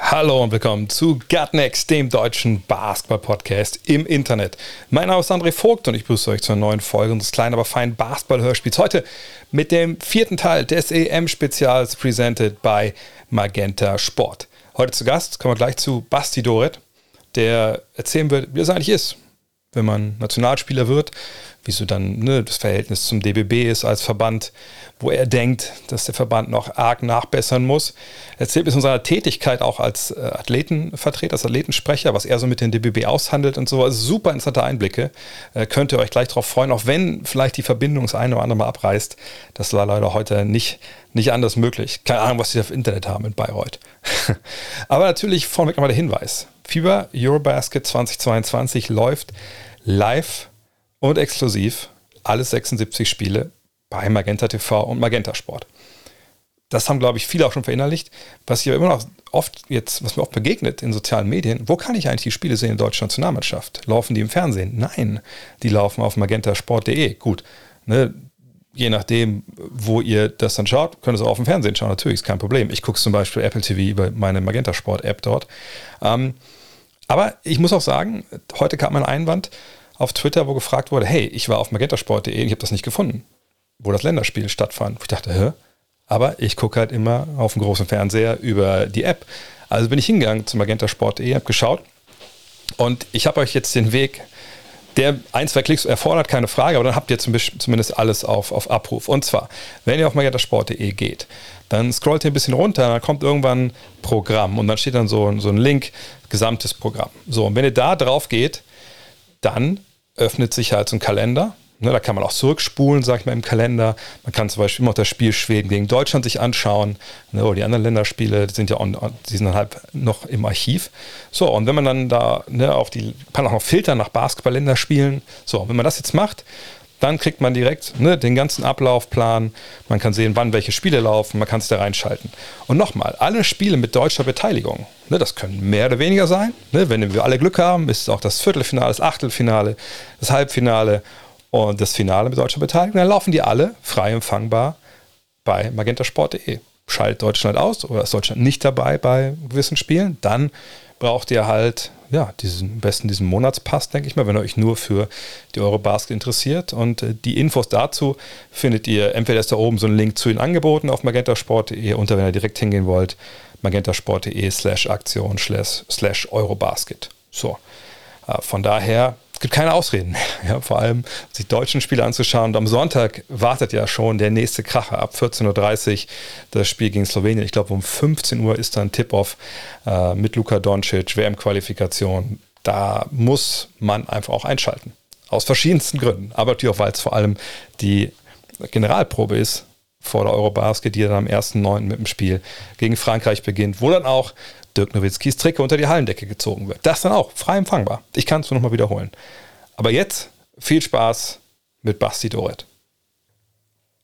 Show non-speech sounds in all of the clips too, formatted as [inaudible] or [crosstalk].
Hallo und willkommen zu Gutnext, dem deutschen Basketball-Podcast im Internet. Mein Name ist André Vogt und ich begrüße euch zur neuen Folge unseres kleinen, aber feinen Basketball-Hörspiels. Heute mit dem vierten Teil des EM-Spezials presented by Magenta Sport. Heute zu Gast kommen wir gleich zu Basti Doret, der erzählen wird, wie es eigentlich ist, wenn man Nationalspieler wird, wie so dann ne, das Verhältnis zum DBB ist als Verband, wo er denkt, dass der Verband noch arg nachbessern muss. Er erzählt bis von seiner Tätigkeit auch als äh, Athletenvertreter, als Athletensprecher, was er so mit dem DBB aushandelt und so. Also super interessante Einblicke. Äh, könnt ihr euch gleich darauf freuen, auch wenn vielleicht die Verbindung das eine oder andere Mal abreißt. Das war leider heute nicht, nicht anders möglich. Keine Ahnung, was sie auf Internet haben in Bayreuth. [laughs] Aber natürlich vorneweg nochmal der Hinweis. FIBA Eurobasket 2022 läuft live und exklusiv alle 76 Spiele bei Magenta TV und Magenta Sport. Das haben, glaube ich, viele auch schon verinnerlicht. Was aber immer noch oft jetzt, was mir oft begegnet in sozialen Medien, wo kann ich eigentlich die Spiele sehen in der deutschen Nationalmannschaft? Laufen die im Fernsehen? Nein, die laufen auf magentasport.de. Gut, ne, je nachdem, wo ihr das dann schaut, könnt ihr es auch auf dem Fernsehen schauen. Natürlich, ist kein Problem. Ich gucke zum Beispiel Apple TV über meine Magenta Sport App dort. Ähm, aber ich muss auch sagen, heute kam ein Einwand auf Twitter, wo gefragt wurde, hey, ich war auf magentasport.de, ich habe das nicht gefunden, wo das Länderspiel stattfand. Ich dachte, hä? Aber ich gucke halt immer auf dem großen Fernseher über die App. Also bin ich hingegangen zu magentasport.de, habe geschaut und ich habe euch jetzt den Weg, der ein, zwei Klicks erfordert, keine Frage, aber dann habt ihr zumindest alles auf, auf Abruf. Und zwar, wenn ihr auf magentasport.de geht, dann scrollt ihr ein bisschen runter, dann kommt irgendwann Programm und dann steht dann so, so ein Link, gesamtes Programm. So, und wenn ihr da drauf geht, dann öffnet sich halt so ein Kalender. Ne, da kann man auch zurückspulen, sag ich mal, im Kalender. Man kann zum Beispiel immer auch das Spiel Schweden gegen Deutschland sich anschauen. Ne, oder die anderen Länderspiele sind ja on, die sind dann halt noch im Archiv. So, und wenn man dann da ne, auf die, kann auch noch filtern nach Basketball-Länderspielen. So, wenn man das jetzt macht, dann kriegt man direkt ne, den ganzen Ablaufplan. Man kann sehen, wann welche Spiele laufen. Man kann es da reinschalten. Und nochmal, alle Spiele mit deutscher Beteiligung. Ne, das können mehr oder weniger sein. Ne, wenn wir alle Glück haben, ist es auch das Viertelfinale, das Achtelfinale, das Halbfinale und das Finale mit deutscher Beteiligung. Dann laufen die alle frei empfangbar bei magentasport.de. Schaltet Deutschland aus oder ist Deutschland nicht dabei bei gewissen Spielen, dann braucht ihr halt ja, diesen, am besten diesen Monatspass, denke ich mal, wenn euch nur für die Eurobasket interessiert. Und äh, die Infos dazu findet ihr, entweder ist da oben so ein Link zu den Angeboten auf magentasport.de und wenn ihr direkt hingehen wollt, magentasport.de slash Aktion slash Eurobasket. So, äh, von daher es gibt keine Ausreden mehr. Ja, vor allem sich deutschen Spiele anzuschauen. Und am Sonntag wartet ja schon der nächste Kracher ab 14.30 Uhr das Spiel gegen Slowenien. Ich glaube, um 15 Uhr ist dann Tip-Off äh, mit Luka Doncic, WM-Qualifikation. Da muss man einfach auch einschalten. Aus verschiedensten Gründen. Aber natürlich auch, weil es vor allem die Generalprobe ist vor der Eurobasket, die dann am 1.9. mit dem Spiel gegen Frankreich beginnt, wo dann auch Dirk Nowitzkis Tricke unter die Hallendecke gezogen wird. Das dann auch frei empfangbar. Ich kann es nur nochmal wiederholen. Aber jetzt viel Spaß mit Basti Doret.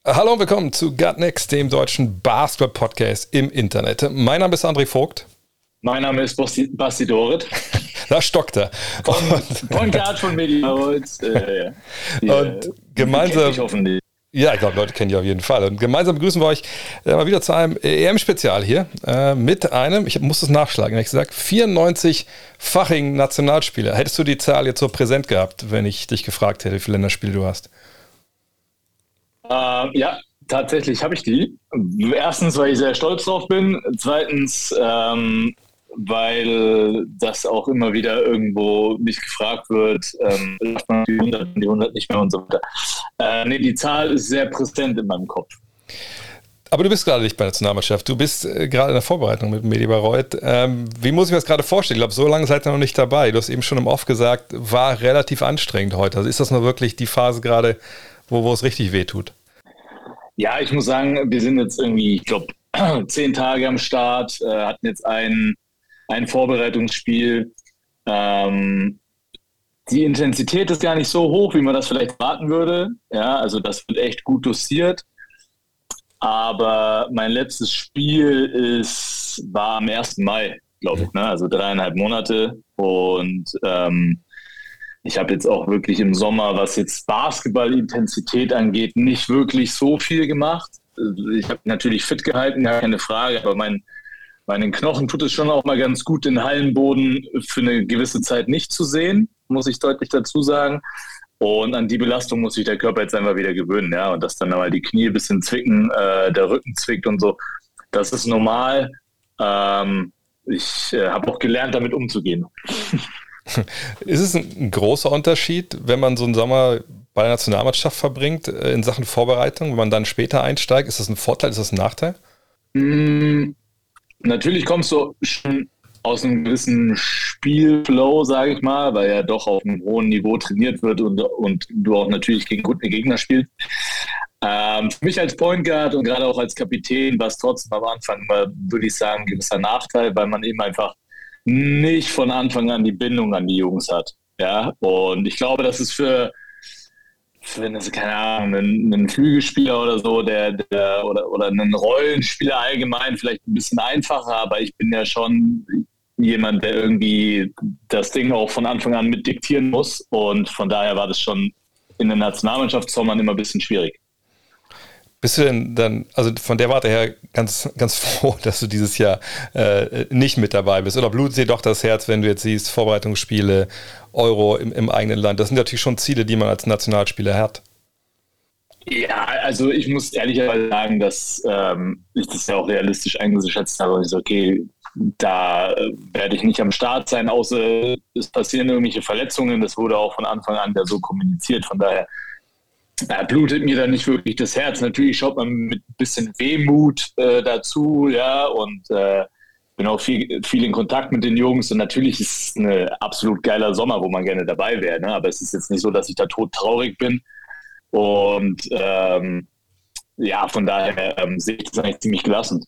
Hallo und willkommen zu Gut Next, dem deutschen Basketball-Podcast im Internet. Mein Name ist André Vogt. Mein Name ist Basti, Basti Doret. [laughs] Da stockt er. Von Gerd von Media. [laughs] Und, äh, und gemeinsam. Ja, ich glaube, Leute kennen die auf jeden Fall. Und gemeinsam begrüßen wir euch äh, mal wieder zu einem EM-Spezial hier äh, mit einem, ich muss es nachschlagen, ehrlich gesagt, 94-fachigen Nationalspieler. Hättest du die Zahl jetzt so präsent gehabt, wenn ich dich gefragt hätte, wie viele Länderspiele du hast? Äh, ja, tatsächlich habe ich die. Erstens, weil ich sehr stolz drauf bin. Zweitens, ähm, weil das auch immer wieder irgendwo mich gefragt wird, ähm, die 100, die 100 nicht mehr und so weiter. Äh, nee, die Zahl ist sehr präsent in meinem Kopf. Aber du bist gerade nicht bei der Nationalmannschaft. Du bist äh, gerade in der Vorbereitung mit Medi Bayreuth. Ähm, wie muss ich mir das gerade vorstellen? Ich glaube, so lange seid ihr noch nicht dabei. Du hast eben schon im Off gesagt, war relativ anstrengend heute. Also ist das noch wirklich die Phase gerade, wo, wo es richtig wehtut? Ja, ich muss sagen, wir sind jetzt irgendwie, ich glaube, [clears throat] zehn Tage am Start, äh, hatten jetzt ein, ein Vorbereitungsspiel. Ähm, die Intensität ist gar nicht so hoch, wie man das vielleicht warten würde. Ja, also das wird echt gut dosiert. Aber mein letztes Spiel ist, war am 1. Mai, glaube ich, ne? also dreieinhalb Monate. Und ähm, ich habe jetzt auch wirklich im Sommer, was jetzt Basketball-Intensität angeht, nicht wirklich so viel gemacht. Ich habe natürlich fit gehalten, gar keine Frage, aber mein, meinen Knochen tut es schon auch mal ganz gut, den Hallenboden für eine gewisse Zeit nicht zu sehen, muss ich deutlich dazu sagen. Und an die Belastung muss sich der Körper jetzt einfach wieder gewöhnen, ja. Und dass dann mal die Knie ein bisschen zwicken, äh, der Rücken zwickt und so. Das ist normal. Ähm, ich äh, habe auch gelernt, damit umzugehen. [laughs] Ist es ein großer Unterschied, wenn man so einen Sommer bei der Nationalmannschaft verbringt äh, in Sachen Vorbereitung, wenn man dann später einsteigt? Ist das ein Vorteil, ist das ein Nachteil? Mm, natürlich kommst du schon aus einem gewissen Spielflow, sage ich mal, weil ja doch auf einem hohen Niveau trainiert wird und, und du auch natürlich gegen gute Gegner spielst. Ähm, für mich als Point Guard und gerade auch als Kapitän war es trotzdem am Anfang, würde ich sagen, ein gewisser Nachteil, weil man eben einfach nicht von Anfang an die Bindung an die Jungs hat. Ja, und ich glaube, das ist für, für eine, keine Ahnung, einen, einen Flügelspieler oder so, der, der oder, oder einen Rollenspieler allgemein vielleicht ein bisschen einfacher, aber ich bin ja schon jemand, der irgendwie das Ding auch von Anfang an mit diktieren muss. Und von daher war das schon in der Nationalmannschaftssommern immer ein bisschen schwierig. Bist du denn dann, also von der Warte her, ganz, ganz [laughs] froh, dass du dieses Jahr äh, nicht mit dabei bist? Oder blutet dir doch das Herz, wenn du jetzt siehst, Vorbereitungsspiele, Euro im, im eigenen Land? Das sind natürlich schon Ziele, die man als Nationalspieler hat. Ja, also ich muss ehrlicherweise sagen, dass ähm, ich das ja auch realistisch eingeschätzt habe. Ich so, okay, da äh, werde ich nicht am Start sein, außer es passieren irgendwelche Verletzungen. Das wurde auch von Anfang an ja so kommuniziert. Von daher äh, blutet mir da nicht wirklich das Herz. Natürlich schaut man mit ein bisschen Wehmut äh, dazu, ja, und äh, bin auch viel, viel in Kontakt mit den Jungs. Und natürlich ist es ein absolut geiler Sommer, wo man gerne dabei wäre. Ne? Aber es ist jetzt nicht so, dass ich da tot traurig bin. Und ähm, ja, von daher ähm, sehe ich das eigentlich ziemlich gelassen.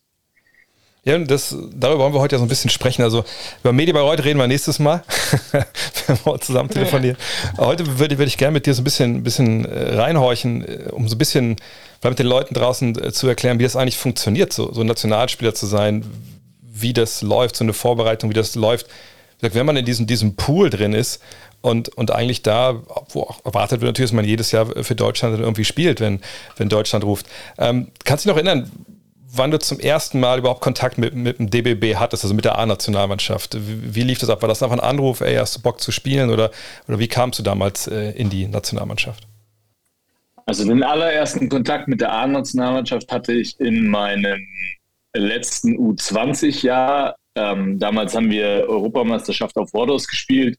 Ja, das, darüber wollen wir heute ja so ein bisschen sprechen. Also über Medienbayreuth reden wir nächstes Mal, wenn [laughs] wir zusammen telefonieren. Heute würde, würde ich gerne mit dir so ein bisschen, bisschen äh, reinhorchen, äh, um so ein bisschen mit den Leuten draußen äh, zu erklären, wie das eigentlich funktioniert, so, so Nationalspieler zu sein, wie das läuft, so eine Vorbereitung, wie das läuft. Wenn man in diesem, diesem Pool drin ist und, und eigentlich da, wo auch erwartet wird natürlich, dass man jedes Jahr für Deutschland irgendwie spielt, wenn, wenn Deutschland ruft. Ähm, kannst du dich noch erinnern, wann du zum ersten Mal überhaupt Kontakt mit, mit dem DBB hattest, also mit der A-Nationalmannschaft. Wie, wie, lief das ab? War das einfach ein Anruf, ey, hast du Bock zu spielen oder, oder wie kamst du damals äh, in die Nationalmannschaft? Also den allerersten Kontakt mit der A-Nationalmannschaft hatte ich in meinem letzten U20-Jahr. Ähm, damals haben wir Europameisterschaft auf Wordos gespielt.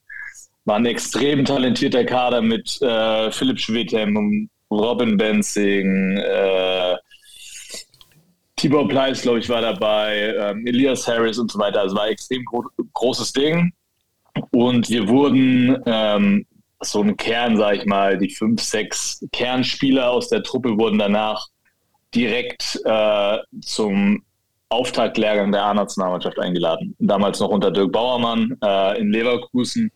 War ein extrem talentierter Kader mit äh, Philipp Schwedhem, Robin Benzing, äh, Tibor Pleiss, glaube ich, war dabei, ähm, Elias Harris und so weiter. Also war ein extrem gro großes Ding. Und wir wurden ähm, so ein Kern, sage ich mal, die fünf, sechs Kernspieler aus der Truppe wurden danach direkt äh, zum Auftaktlehrgang der A-Nationalmannschaft eingeladen. Damals noch unter Dirk Bauermann äh, in Leverkusen.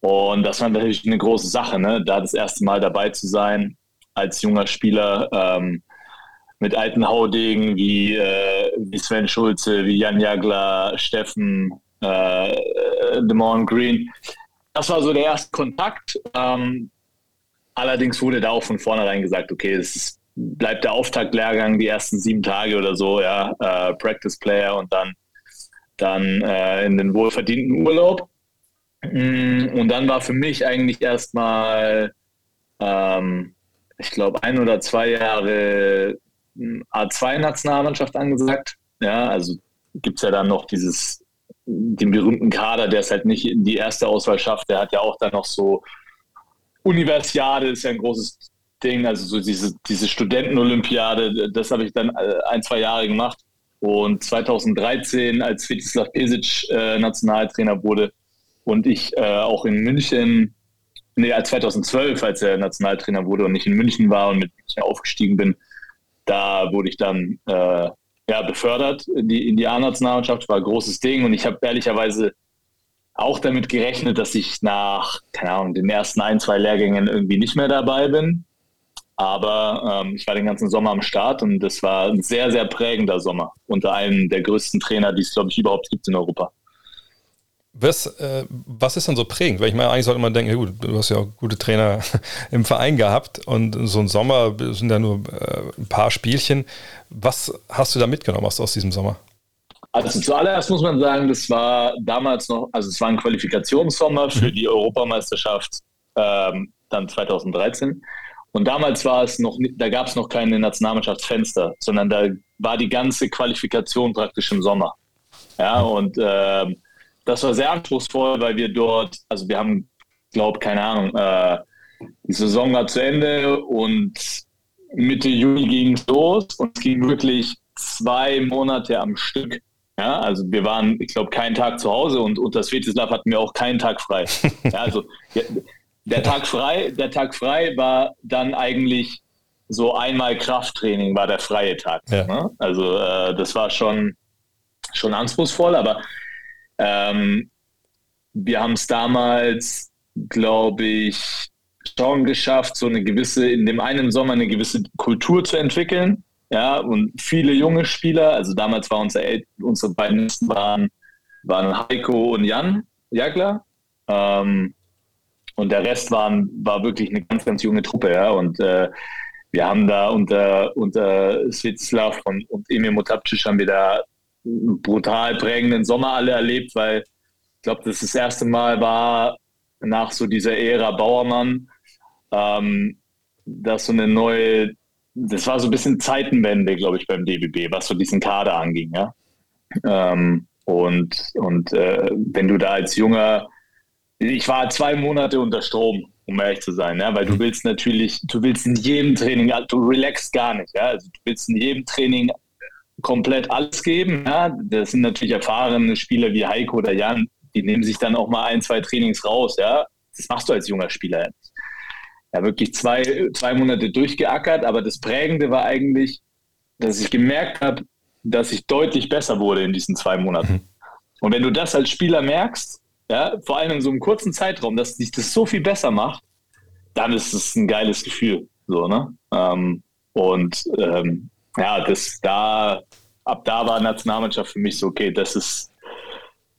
Und das war natürlich eine große Sache, ne? da das erste Mal dabei zu sein als junger Spieler. Ähm, mit alten Haudegen wie, äh, wie Sven Schulze, wie Jan Jagler, Steffen, äh, äh Demorne Green. Das war so der erste Kontakt. Ähm, allerdings wurde da auch von vornherein gesagt, okay, es ist, bleibt der Auftaktlehrgang die ersten sieben Tage oder so, ja, äh, Practice Player und dann, dann äh, in den wohlverdienten Urlaub. Mm, und dann war für mich eigentlich erstmal, ähm, ich glaube, ein oder zwei Jahre A2-Nationalmannschaft angesagt. Ja, also gibt es ja dann noch dieses, den berühmten Kader, der es halt nicht in die erste Auswahl schafft. Der hat ja auch dann noch so Universiade ist ja ein großes Ding, also so diese, diese Studentenolympiade, das habe ich dann äh, ein, zwei Jahre gemacht. Und 2013, als Svetislav Pesic äh, Nationaltrainer wurde und ich äh, auch in München, nee, als 2012, als er Nationaltrainer wurde und ich in München war und mit München aufgestiegen bin, da wurde ich dann äh, ja, befördert in die, in die A-Nationalmannschaft, war ein großes Ding und ich habe ehrlicherweise auch damit gerechnet, dass ich nach, keine Ahnung, den ersten ein, zwei Lehrgängen irgendwie nicht mehr dabei bin. Aber ähm, ich war den ganzen Sommer am Start und das war ein sehr, sehr prägender Sommer unter einem der größten Trainer, die es, glaube ich, überhaupt gibt in Europa. Was, äh, was ist dann so prägend? Weil ich meine, eigentlich sollte man denken, ja gut, du hast ja auch gute Trainer [laughs] im Verein gehabt und so ein Sommer sind ja nur äh, ein paar Spielchen. Was hast du da mitgenommen aus, aus diesem Sommer? Also zuallererst muss man sagen, das war damals noch, also es war ein Qualifikationssommer für die Europameisterschaft ähm, dann 2013. Und damals war es noch, da gab es noch keine Nationalmannschaftsfenster, sondern da war die ganze Qualifikation praktisch im Sommer. Ja, und äh, das war sehr anspruchsvoll, weil wir dort, also wir haben, glaube keine Ahnung, äh, die Saison war zu Ende und Mitte Juni ging es los und es ging wirklich zwei Monate am Stück. Ja, also wir waren, ich glaube, keinen Tag zu Hause und unter Svetislav hatten wir auch keinen Tag frei. [laughs] Ja, also der Tag frei, der Tag frei war dann eigentlich so einmal Krafttraining war der freie Tag. Ja. Ne? Also äh, das war schon, schon anspruchsvoll, aber ähm, wir haben es damals, glaube ich, schon geschafft, so eine gewisse, in dem einen Sommer eine gewisse Kultur zu entwickeln. Ja, und viele junge Spieler, also damals waren unsere, unsere beiden waren, waren Heiko und Jan Jagler. Ähm, und der Rest waren, war wirklich eine ganz, ganz junge Truppe, ja. Und äh, wir haben da unter, unter Svitslav und, und Emil Motapcic haben wir da brutal prägenden Sommer alle erlebt, weil ich glaube, das das erste Mal war nach so dieser Ära Bauermann, ähm, dass so eine neue, das war so ein bisschen Zeitenwende, glaube ich, beim DBB, was so diesen Kader anging, ja. Ähm, und und äh, wenn du da als junger ich war zwei Monate unter Strom, um ehrlich zu sein, ja, weil du mhm. willst natürlich, du willst in jedem Training, du relaxst gar nicht, ja, also du willst in jedem Training komplett alles geben, ja, das sind natürlich erfahrene Spieler wie Heiko oder Jan, die nehmen sich dann auch mal ein, zwei Trainings raus, ja, das machst du als junger Spieler nicht. Ja, wirklich zwei, zwei Monate durchgeackert, aber das Prägende war eigentlich, dass ich gemerkt habe, dass ich deutlich besser wurde in diesen zwei Monaten. Mhm. Und wenn du das als Spieler merkst, ja, vor allem in so einem kurzen Zeitraum, dass sich das so viel besser macht, dann ist es ein geiles Gefühl. So, ne? Ähm, und ähm, ja, das da, ab da war Nationalmannschaft für mich so, okay, das ist,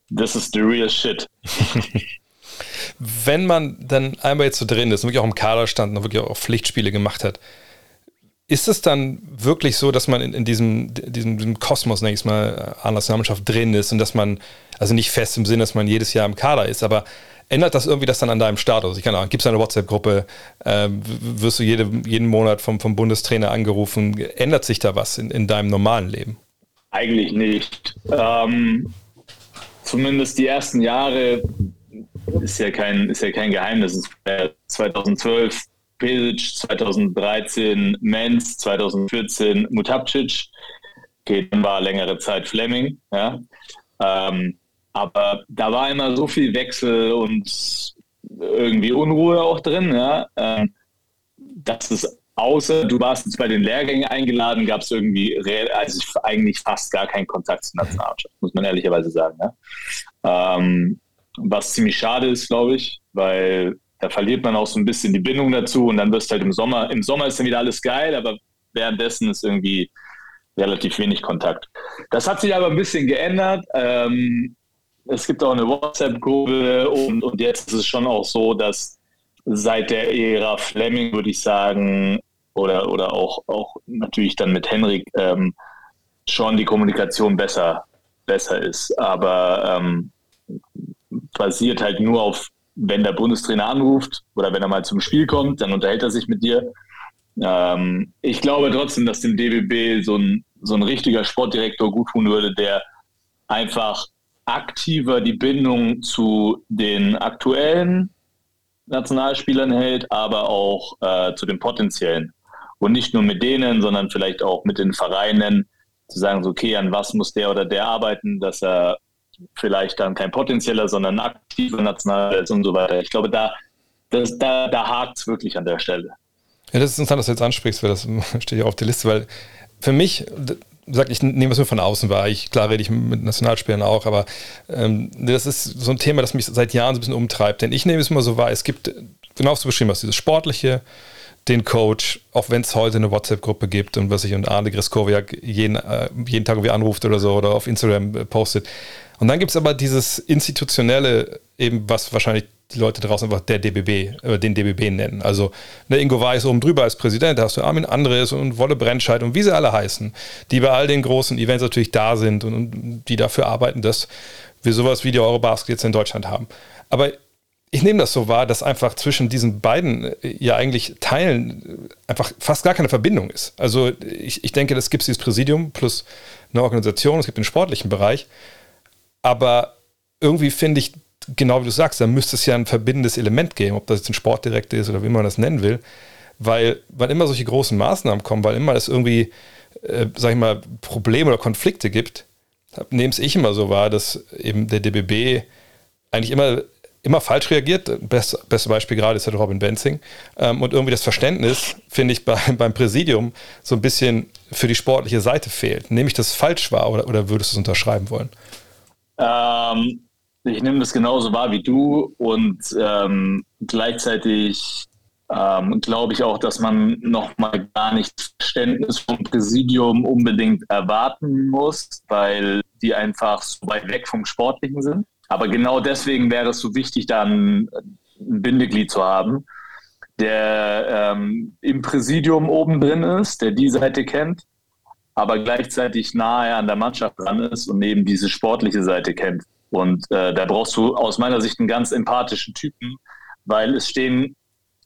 das ist the real shit. [laughs] Wenn man dann einmal jetzt so drin ist und wirklich auch im Kader stand und wirklich auch Pflichtspiele gemacht hat, ist es dann wirklich so, dass man in, in diesem, diesem, diesem Kosmos, nenne ich mal, an Nationalmannschaft drin ist und dass man, also nicht fest im Sinne, dass man jedes Jahr im Kader ist, aber ändert das irgendwie das dann an deinem Status? Ich kann auch, gibt es eine WhatsApp-Gruppe, äh, wirst du jede, jeden Monat vom, vom Bundestrainer angerufen, ändert sich da was in, in deinem normalen Leben? Eigentlich nicht. Ähm, zumindest die ersten Jahre ist ja kein, ist ja kein Geheimnis. 2012 Pesic 2013 Menz, 2014 Mutapcic. Okay, dann war längere Zeit Fleming. Ja. Ähm, aber da war immer so viel Wechsel und irgendwie Unruhe auch drin. Ja. Ähm, dass es außer du warst jetzt bei den Lehrgängen eingeladen, gab es irgendwie also eigentlich fast gar keinen Kontakt zur Nationalmannschaft, muss man ehrlicherweise sagen. Ja. Ähm, was ziemlich schade ist, glaube ich, weil da verliert man auch so ein bisschen die Bindung dazu und dann wirst du halt im Sommer, im Sommer ist dann wieder alles geil, aber währenddessen ist irgendwie relativ wenig Kontakt. Das hat sich aber ein bisschen geändert. Ähm, es gibt auch eine WhatsApp-Gruppe und, und jetzt ist es schon auch so, dass seit der Ära Fleming, würde ich sagen, oder, oder auch, auch natürlich dann mit Henrik, ähm, schon die Kommunikation besser, besser ist. Aber ähm, basiert halt nur auf wenn der Bundestrainer anruft oder wenn er mal zum Spiel kommt, dann unterhält er sich mit dir. Ähm, ich glaube trotzdem, dass dem DBB so ein, so ein richtiger Sportdirektor gut tun würde, der einfach aktiver die Bindung zu den aktuellen Nationalspielern hält, aber auch äh, zu den potenziellen. Und nicht nur mit denen, sondern vielleicht auch mit den Vereinen, zu sagen, so, okay, an was muss der oder der arbeiten, dass er vielleicht dann kein potenzieller, sondern aktiver Nationalrat und so weiter. Ich glaube, da, da, da hakt es wirklich an der Stelle. Ja, das ist interessant, dass du jetzt ansprichst, weil das [laughs] steht ja auf der Liste, weil für mich, sag ich nehme es mir von außen wahr. Ich, klar rede ich mit Nationalspielern auch, aber ähm, das ist so ein Thema, das mich seit Jahren so ein bisschen umtreibt. Denn ich nehme es immer so wahr, es gibt, genau du beschrieben hast, dieses Sportliche, den Coach, auch wenn es heute eine WhatsApp-Gruppe gibt und was ich und Arne Greskowiak jeden, äh, jeden Tag irgendwie anruft oder so oder auf Instagram äh, postet. Und dann gibt es aber dieses Institutionelle, eben was wahrscheinlich die Leute draußen einfach der DBB, äh, den DBB nennen. Also ne, Ingo Weiß oben drüber als Präsident, da hast du Armin Andres und Wolle Brennscheid und wie sie alle heißen, die bei all den großen Events natürlich da sind und, und die dafür arbeiten, dass wir sowas wie die Eurobasket jetzt in Deutschland haben. Aber ich nehme das so wahr, dass einfach zwischen diesen beiden äh, ja eigentlich Teilen äh, einfach fast gar keine Verbindung ist. Also ich, ich denke, das gibt dieses Präsidium plus eine Organisation, es gibt den sportlichen Bereich, aber irgendwie finde ich, genau wie du sagst, da müsste es ja ein verbindendes Element geben, ob das jetzt ein Sportdirektor ist oder wie man das nennen will, weil, weil immer solche großen Maßnahmen kommen, weil immer es irgendwie, äh, sag ich mal, Probleme oder Konflikte gibt, nehme es ich immer so wahr, dass eben der DBB eigentlich immer immer falsch reagiert. Best, beste Beispiel gerade ist halt Robin Benzing. Ähm, und irgendwie das Verständnis, finde ich, [laughs] bei, beim Präsidium so ein bisschen für die sportliche Seite fehlt. Nehme ich das falsch wahr oder, oder würdest du es unterschreiben wollen? Ähm, ich nehme das genauso wahr wie du und ähm, gleichzeitig ähm, glaube ich auch, dass man nochmal gar nicht Verständnis vom Präsidium unbedingt erwarten muss, weil die einfach so weit weg vom Sportlichen sind. Aber genau deswegen wäre es so wichtig, da ein, Bindeglied zu haben, der ähm, im Präsidium oben drin ist, der die Seite kennt, aber gleichzeitig nahe an der Mannschaft dran ist und eben diese sportliche Seite kennt. Und äh, da brauchst du aus meiner Sicht einen ganz empathischen Typen, weil es stehen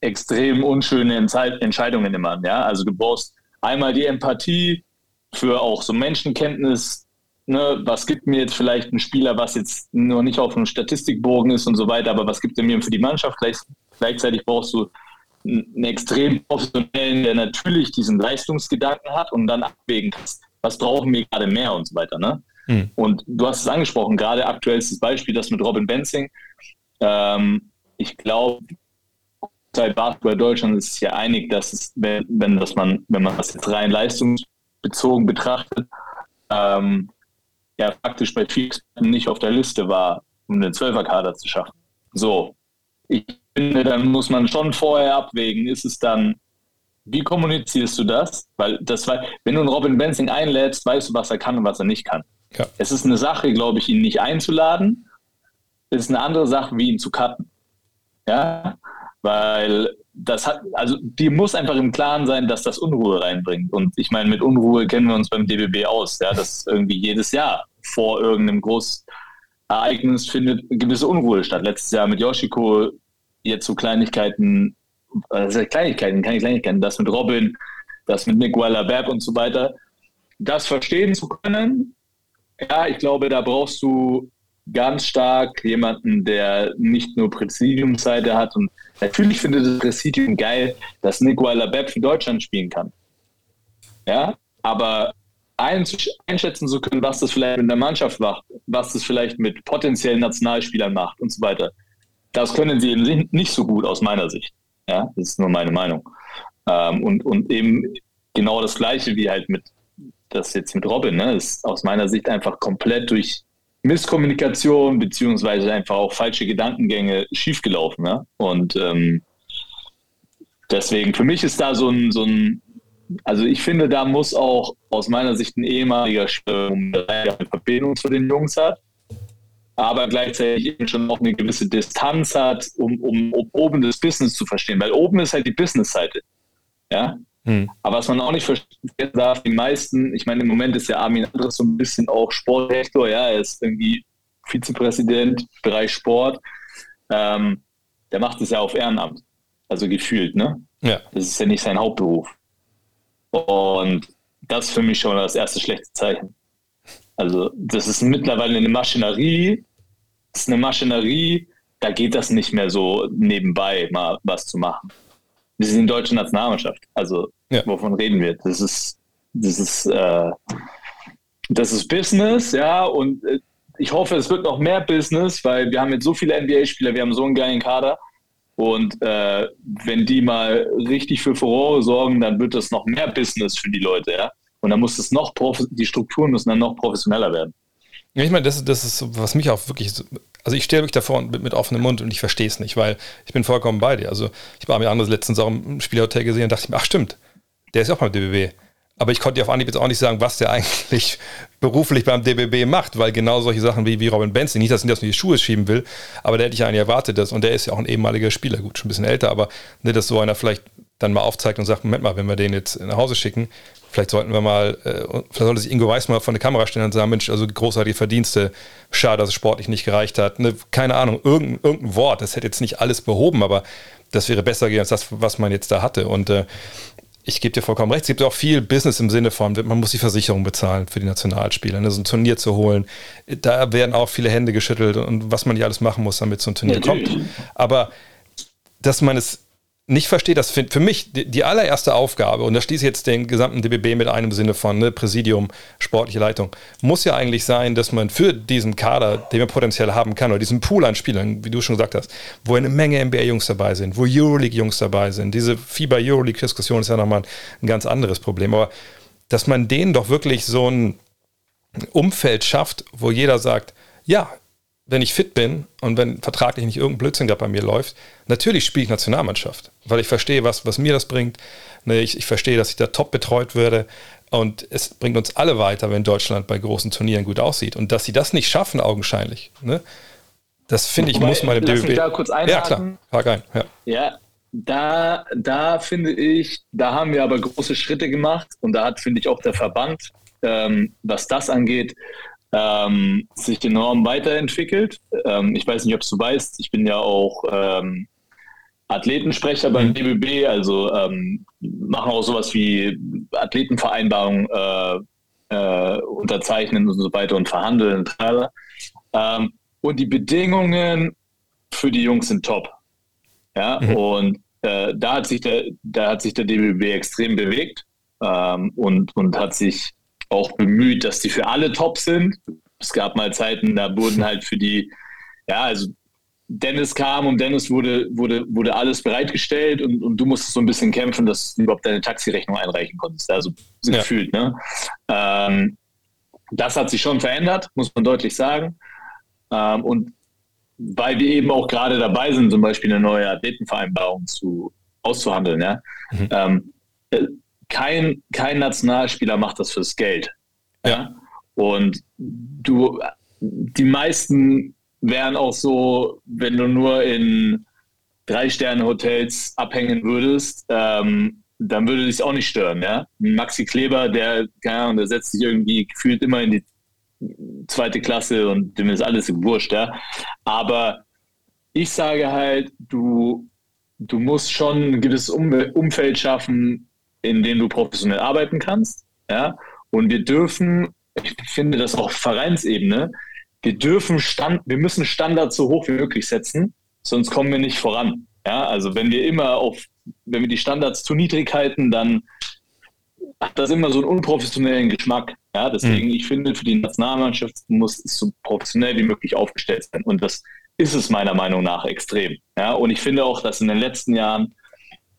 extrem unschöne Entscheidungen immer an. Ja? Also du brauchst einmal die Empathie für auch so Menschenkenntnis, ne, was gibt mir jetzt vielleicht ein Spieler, was jetzt nur nicht auf einem Statistikbogen ist und so weiter, aber was gibt er mir für die Mannschaft? Gleich, gleichzeitig brauchst du einen extrem professionellen, der natürlich diesen Leistungsgedanken hat und dann abwägen kannst, was brauchen wir gerade mehr und so weiter. Ne? Hm. Und du hast es angesprochen, gerade aktuellstes Beispiel, das mit Robin Benzing. Ähm, ich glaube, seit Basketball Deutschland ist es ja einig, dass es, wenn, wenn, das man, wenn man das jetzt rein leistungsbezogen betrachtet, ähm, ja faktisch bei vielen Experten nicht auf der Liste war, um den Zwölferkader zu schaffen. So, ich finde, dann muss man schon vorher abwägen, ist es dann, wie kommunizierst du das? Weil das war, wenn du einen Robin Benzing einlädst, weißt du, was er kann und was er nicht kann. Ja. Es ist eine Sache, glaube ich, ihn nicht einzuladen. Es ist eine andere Sache, wie ihn zu cutten. Ja, weil das hat, also dir muss einfach im Klaren sein, dass das Unruhe reinbringt. Und ich meine, mit Unruhe kennen wir uns beim DBB aus. Ja, das ist irgendwie jedes Jahr vor irgendeinem Großereignis findet gewisse Unruhe statt. Letztes Jahr mit Yoshiko, jetzt so Kleinigkeiten, also Kleinigkeiten, keine Kleinigkeiten, das mit Robin, das mit Nick Weiler-Webb und so weiter. Das verstehen zu können, ja, ich glaube, da brauchst du ganz stark jemanden, der nicht nur Präsidiumsseite hat. Und natürlich findet das Präsidium geil, dass Nick Weiler-Bepp für Deutschland spielen kann. Ja, aber einschätzen zu können, was das vielleicht mit der Mannschaft macht, was das vielleicht mit potenziellen Nationalspielern macht und so weiter, das können sie eben nicht so gut aus meiner Sicht. Ja, das ist nur meine Meinung. Ähm, und, und eben genau das Gleiche wie halt mit das jetzt mit Robin, ne, ist aus meiner Sicht einfach komplett durch Misskommunikation beziehungsweise einfach auch falsche Gedankengänge schiefgelaufen. Ne? Und ähm, deswegen, für mich ist da so ein, so ein, also ich finde, da muss auch aus meiner Sicht ein ehemaliger Spieler eine Verbindung zu den Jungs hat, aber gleichzeitig eben schon auch eine gewisse Distanz hat, um, um, um oben das Business zu verstehen, weil oben ist halt die Business-Seite. Ja, hm. Aber was man auch nicht vergessen darf, die meisten, ich meine, im Moment ist ja Armin Andres so ein bisschen auch Sportrektor, ja, er ist irgendwie Vizepräsident, Bereich Sport. Ähm, der macht es ja auf Ehrenamt, also gefühlt, ne? Ja. Das ist ja nicht sein Hauptberuf. Und das ist für mich schon das erste schlechte Zeichen. Also, das ist mittlerweile eine Maschinerie, ist eine Maschinerie, da geht das nicht mehr so nebenbei mal was zu machen wir sind die deutsche Nationalmannschaft. Also ja. wovon reden wir? Das ist, das ist, äh, das ist Business, ja, und äh, ich hoffe, es wird noch mehr Business, weil wir haben jetzt so viele NBA-Spieler, wir haben so einen geilen Kader. Und äh, wenn die mal richtig für Furore sorgen, dann wird das noch mehr Business für die Leute, ja. Und dann muss es noch, die Strukturen müssen dann noch professioneller werden. Ja, ich meine, das, das ist, was mich auch wirklich, also ich stehe wirklich davor mit, mit offenem Mund und ich verstehe es nicht, weil ich bin vollkommen bei dir. Also ich habe mir anderes letztens auch im Spielhotel gesehen und dachte mir, ach stimmt, der ist auch beim DBB. Aber ich konnte dir auf Anhieb jetzt auch nicht sagen, was der [laughs] eigentlich beruflich beim DBB macht, weil genau solche Sachen wie, wie Robin Benson, nicht, dass ich das in die Schuhe schieben will, aber der hätte ich eigentlich erwartet, dass, und der ist ja auch ein ehemaliger Spieler, gut, schon ein bisschen älter, aber ne, dass so einer vielleicht dann mal aufzeigt und sagt, Moment mal, wenn wir den jetzt nach Hause schicken, vielleicht sollten wir mal, äh, vielleicht sollte sich Ingo Weiß mal vor eine Kamera stellen und sagen, Mensch, also großartige Verdienste, schade, dass es sportlich nicht gereicht hat. Ne, keine Ahnung, irgendein, irgendein Wort, das hätte jetzt nicht alles behoben, aber das wäre besser gewesen als das, was man jetzt da hatte. Und äh, ich gebe dir vollkommen recht, es gibt auch viel Business im Sinne von, man muss die Versicherung bezahlen für die Nationalspieler, ne, so ein Turnier zu holen. Da werden auch viele Hände geschüttelt und was man nicht alles machen muss, damit so ein Turnier Natürlich. kommt. Aber dass man es nicht verstehe, dass für, für mich die, die, allererste Aufgabe, und da schließe ich jetzt den gesamten DBB mit einem Sinne von ne, Präsidium, sportliche Leitung, muss ja eigentlich sein, dass man für diesen Kader, den man potenziell haben kann, oder diesen Pool an Spielern, wie du schon gesagt hast, wo eine Menge NBA-Jungs dabei sind, wo Euroleague-Jungs dabei sind, diese FIBA-Euroleague-Diskussion ist ja nochmal ein ganz anderes Problem, aber dass man denen doch wirklich so ein Umfeld schafft, wo jeder sagt, ja, wenn ich fit bin und wenn vertraglich nicht irgendein Blödsinn gerade bei mir läuft, natürlich spiele ich Nationalmannschaft, weil ich verstehe, was, was mir das bringt. Ne, ich, ich verstehe, dass ich da top betreut werde und es bringt uns alle weiter, wenn Deutschland bei großen Turnieren gut aussieht. Und dass sie das nicht schaffen, augenscheinlich, ne? das finde ich, Wobei, muss man im DBB. da kurz einhaken. Ja, klar, frag ein. Ja. ja, da, da finde ich, da haben wir aber große Schritte gemacht und da hat, finde ich, auch der Verband, ähm, was das angeht, ähm, sich enorm weiterentwickelt. Ähm, ich weiß nicht, ob du weißt, ich bin ja auch ähm, Athletensprecher beim DBB, mhm. also ähm, machen auch sowas wie Athletenvereinbarungen äh, äh, unterzeichnen und so weiter und verhandeln. Ähm, und die Bedingungen für die Jungs sind top. Ja, mhm. und äh, da hat sich der, da hat sich der DBB extrem bewegt ähm, und, und hat sich auch bemüht, dass die für alle top sind. Es gab mal Zeiten, da wurden halt für die, ja, also Dennis kam und Dennis wurde, wurde, wurde alles bereitgestellt und, und du musstest so ein bisschen kämpfen, dass du überhaupt deine Taxirechnung einreichen konntest. Also so ja. gefühlt. Ne? Ähm, das hat sich schon verändert, muss man deutlich sagen. Ähm, und weil wir eben auch gerade dabei sind, zum Beispiel eine neue Athletenvereinbarung zu, auszuhandeln, ja, mhm. ähm, äh, kein, kein Nationalspieler macht das fürs Geld. Ja. Und du, die meisten wären auch so, wenn du nur in Drei-Sterne-Hotels abhängen würdest, ähm, dann würde dich auch nicht stören. Ja? Maxi Kleber, der, keine Ahnung, der setzt sich irgendwie gefühlt immer in die zweite Klasse und dem ist alles wurscht. Ja? Aber ich sage halt, du, du musst schon ein gewisses Umfeld schaffen, in dem du professionell arbeiten kannst. Ja? Und wir dürfen, ich finde das auch Vereinsebene, wir dürfen Stand, wir müssen Standards so hoch wie möglich setzen, sonst kommen wir nicht voran. Ja, also wenn wir immer auf, wenn wir die Standards zu niedrig halten, dann hat das immer so einen unprofessionellen Geschmack. Ja, deswegen, mhm. ich finde, für die Nationalmannschaft muss es so professionell wie möglich aufgestellt sein. Und das ist es meiner Meinung nach extrem. Ja, und ich finde auch, dass in den letzten Jahren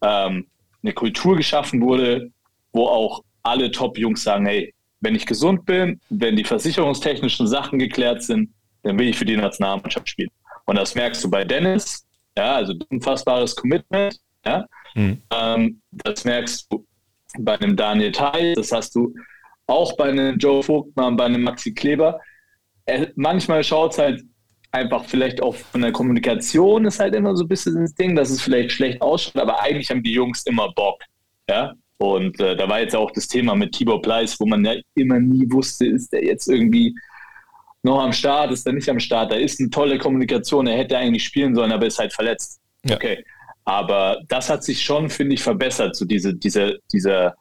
ähm, eine Kultur geschaffen wurde, wo auch alle Top-Jungs sagen, hey, wenn ich gesund bin, wenn die versicherungstechnischen Sachen geklärt sind, dann will ich für die Nationalmannschaft spielen. Und das merkst du bei Dennis, ja, also unfassbares Commitment, ja. Mhm. Ähm, das merkst du bei einem Daniel Theiss, das hast du auch bei einem Joe Vogtmann, bei einem Maxi Kleber. Er, manchmal schaut es halt einfach vielleicht auch von der Kommunikation ist halt immer so ein bisschen das Ding, dass es vielleicht schlecht ausschaut, aber eigentlich haben die Jungs immer Bock. Ja. Und äh, da war jetzt auch das Thema mit Tibor Pleiss, wo man ja immer nie wusste, ist der jetzt irgendwie noch am Start, ist er nicht am Start. Da ist eine tolle Kommunikation, er hätte eigentlich spielen sollen, aber ist halt verletzt. Ja. Okay. Aber das hat sich schon, finde ich, verbessert, so diese, diese, dieser,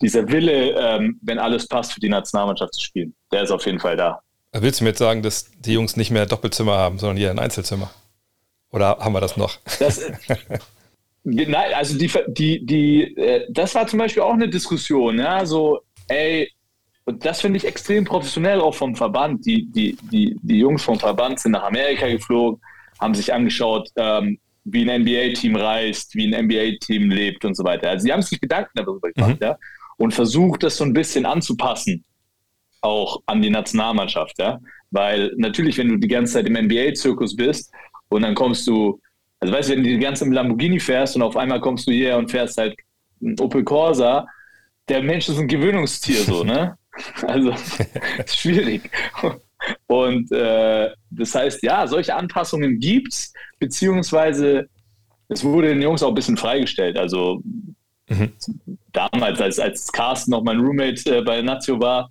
dieser Wille, ähm, wenn alles passt, für die Nationalmannschaft zu spielen. Der ist auf jeden Fall da. Willst du mir jetzt sagen, dass die Jungs nicht mehr Doppelzimmer haben, sondern hier ein Einzelzimmer? Oder haben wir das noch? Das, [laughs] nein, also die, die, die, äh, das war zum Beispiel auch eine Diskussion, ja, so, ey, und das finde ich extrem professionell auch vom Verband. Die, die, die, die Jungs vom Verband sind nach Amerika geflogen, haben sich angeschaut, ähm, wie ein NBA-Team reist, wie ein NBA-Team lebt und so weiter. Also sie haben sich Gedanken darüber gemacht, mhm. ja. und versucht das so ein bisschen anzupassen, auch an die Nationalmannschaft, ja. Weil natürlich, wenn du die ganze Zeit im NBA-Zirkus bist und dann kommst du, also weißt du, wenn du die ganze Zeit im Lamborghini fährst und auf einmal kommst du hier und fährst halt ein Opel Corsa, der Mensch ist ein Gewöhnungstier so, ne? [laughs] Also [laughs] ist schwierig. Und äh, das heißt, ja, solche Anpassungen gibt es, beziehungsweise es wurde den Jungs auch ein bisschen freigestellt. Also mhm. damals, als, als Carsten noch mein Roommate äh, bei Nazio war,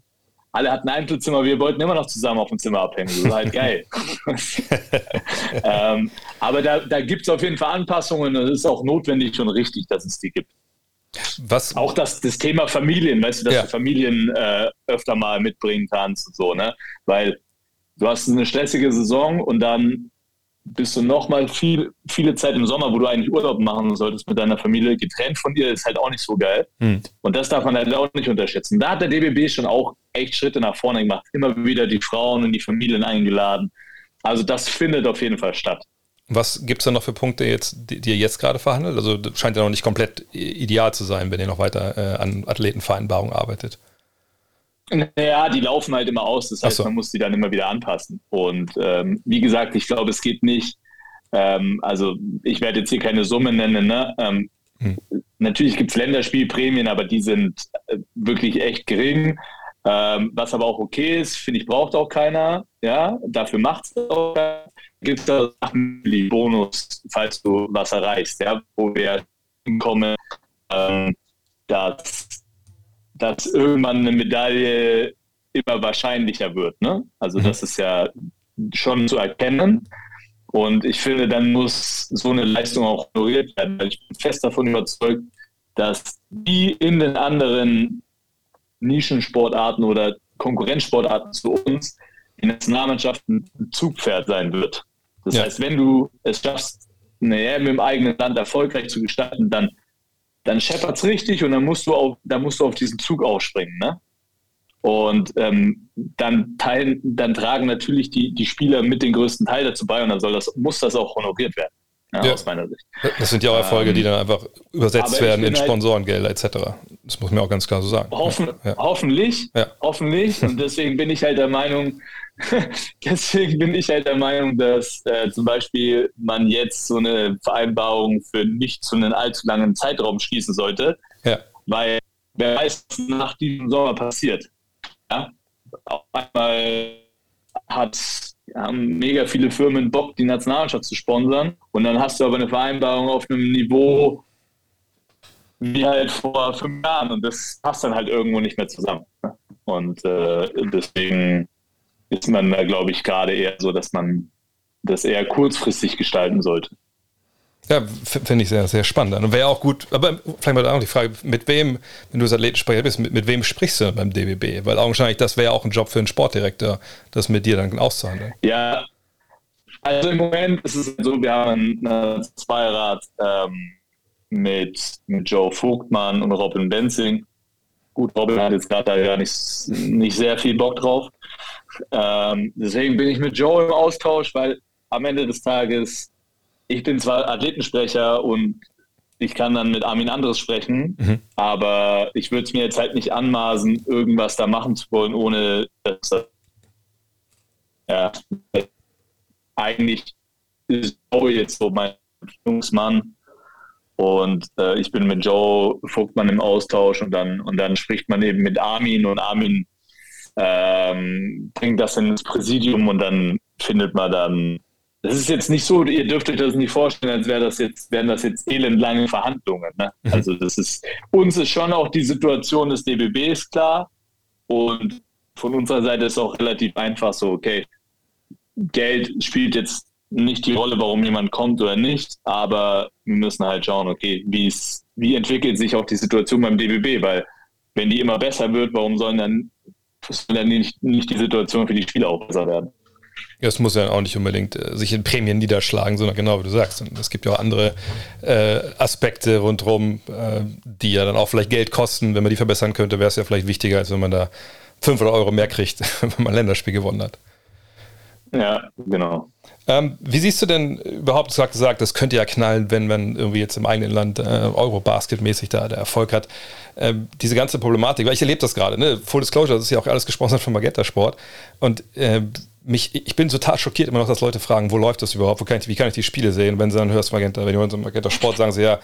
alle hatten ein Einzelzimmer, wir wollten immer noch zusammen auf dem Zimmer abhängen. Das war halt geil. [laughs] ähm, aber da, da gibt es auf jeden Fall Anpassungen und es ist auch notwendig und richtig, dass es die gibt. Was? Auch das, das Thema Familien, weißt du, dass ja. du Familien äh, öfter mal mitbringen kannst und so, ne? Weil du hast eine stressige Saison und dann bist du nochmal viel, viele Zeit im Sommer, wo du eigentlich Urlaub machen solltest mit deiner Familie, getrennt von dir, ist halt auch nicht so geil. Hm. Und das darf man halt auch nicht unterschätzen. Da hat der DBB schon auch echt Schritte nach vorne gemacht, immer wieder die Frauen und die Familien eingeladen. Also das findet auf jeden Fall statt. Was gibt es da noch für Punkte, jetzt, die, die ihr jetzt gerade verhandelt? Also scheint ja noch nicht komplett ideal zu sein, wenn ihr noch weiter äh, an Athletenvereinbarungen arbeitet. Naja, die laufen halt immer aus. Das heißt, so. man muss die dann immer wieder anpassen. Und ähm, wie gesagt, ich glaube, es geht nicht. Ähm, also, ich werde jetzt hier keine Summe nennen. Ne? Ähm, hm. Natürlich gibt es Länderspielprämien, aber die sind äh, wirklich echt gering. Ähm, was aber auch okay ist, finde ich, braucht auch keiner. Ja, dafür macht es auch keiner. Gibt es Bonus, falls du was erreichst, ja, wo wir hinkommen, ähm, dass dass irgendwann eine Medaille immer wahrscheinlicher wird. Ne? Also mhm. das ist ja schon zu erkennen. Und ich finde, dann muss so eine Leistung auch honoriert werden. Weil ich bin fest davon überzeugt, dass die in den anderen Nischensportarten oder Konkurrenzsportarten zu uns die Nationalmannschaft ein Zugpferd sein wird. Das ja. heißt, wenn du es schaffst, eine EM im eigenen Land erfolgreich zu gestalten, dann dann scheppert es richtig und dann musst du auf, dann musst du auf diesen Zug aufspringen. Ne? Und ähm, dann, teilen, dann tragen natürlich die, die Spieler mit den größten Teil dazu bei und dann soll das, muss das auch honoriert werden. Ja, ja. Aus meiner Sicht. Das sind ja auch Erfolge, ähm, die dann einfach übersetzt werden in halt Sponsorengelder etc. Das muss man auch ganz klar so sagen. Hoffen, ja. Hoffentlich, hoffentlich. Und deswegen bin ich halt der Meinung, [laughs] deswegen bin ich halt der Meinung, dass äh, zum Beispiel man jetzt so eine Vereinbarung für nicht zu einem allzu langen Zeitraum schließen sollte. Ja. Weil wer weiß, was nach diesem Sommer passiert. Ja? Auf einmal hat, haben mega viele Firmen Bock, die Nationalmannschaft zu sponsern. Und dann hast du aber eine Vereinbarung auf einem Niveau wie halt vor fünf Jahren. Und das passt dann halt irgendwo nicht mehr zusammen. Und äh, deswegen ist man da, glaube ich, gerade eher so, dass man das eher kurzfristig gestalten sollte. Ja, finde ich sehr, sehr spannend. Und wäre auch gut, aber vielleicht mal auch die Frage, mit wem, wenn du als Athletensprecher bist, mit, mit wem sprichst du beim DBB? Weil augenscheinlich, das wäre auch ein Job für einen Sportdirektor, das mit dir dann auszuhandeln. Ja, also im Moment ist es so, wir haben einen Zweirat ähm, mit, mit Joe Vogtmann und Robin Benzing. Gut, Robin hat jetzt gerade da ja nicht, nicht sehr viel Bock drauf. Ähm, deswegen bin ich mit Joe im Austausch, weil am Ende des Tages, ich bin zwar Athletensprecher und ich kann dann mit Armin anderes sprechen, mhm. aber ich würde es mir jetzt halt nicht anmaßen, irgendwas da machen zu wollen, ohne dass das, ja, eigentlich ist Joe jetzt so mein Jungsmann und äh, ich bin mit Joe Vogtmann im Austausch und dann, und dann spricht man eben mit Armin und Armin ähm, bringt das ins Präsidium und dann findet man dann. Das ist jetzt nicht so, ihr dürft euch das nicht vorstellen, als wäre das jetzt, wären das jetzt elendlange Verhandlungen. Ne? Mhm. Also das ist, uns ist schon auch die Situation des DBBs klar und von unserer Seite ist auch relativ einfach so, okay, Geld spielt jetzt nicht die Rolle, warum jemand kommt oder nicht, aber wir müssen halt schauen, okay, wie wie entwickelt sich auch die Situation beim DBB, weil wenn die immer besser wird, warum sollen dann soll ja nicht, nicht die Situation für die Spieler auch besser werden. Ja, es muss ja auch nicht unbedingt äh, sich in Prämien niederschlagen, sondern genau wie du sagst. Und es gibt ja auch andere äh, Aspekte rundherum, äh, die ja dann auch vielleicht Geld kosten. Wenn man die verbessern könnte, wäre es ja vielleicht wichtiger, als wenn man da 500 Euro mehr kriegt, [laughs] wenn man ein Länderspiel gewonnen hat. Ja, genau. Ähm, wie siehst du denn überhaupt, du hast gesagt, das könnte ja knallen, wenn man irgendwie jetzt im eigenen Land äh, Eurobasket-mäßig da der Erfolg hat. Ähm, diese ganze Problematik, weil ich erlebe das gerade, ne? Full Disclosure, das ist ja auch alles gesponsert von Magenta Sport. Und äh, mich, ich bin total schockiert immer noch, dass Leute fragen, wo läuft das überhaupt, kann ich, wie kann ich die Spiele sehen? Wenn sie dann hörst Magenta, wenn du so Magenta Sport sagen sie ja,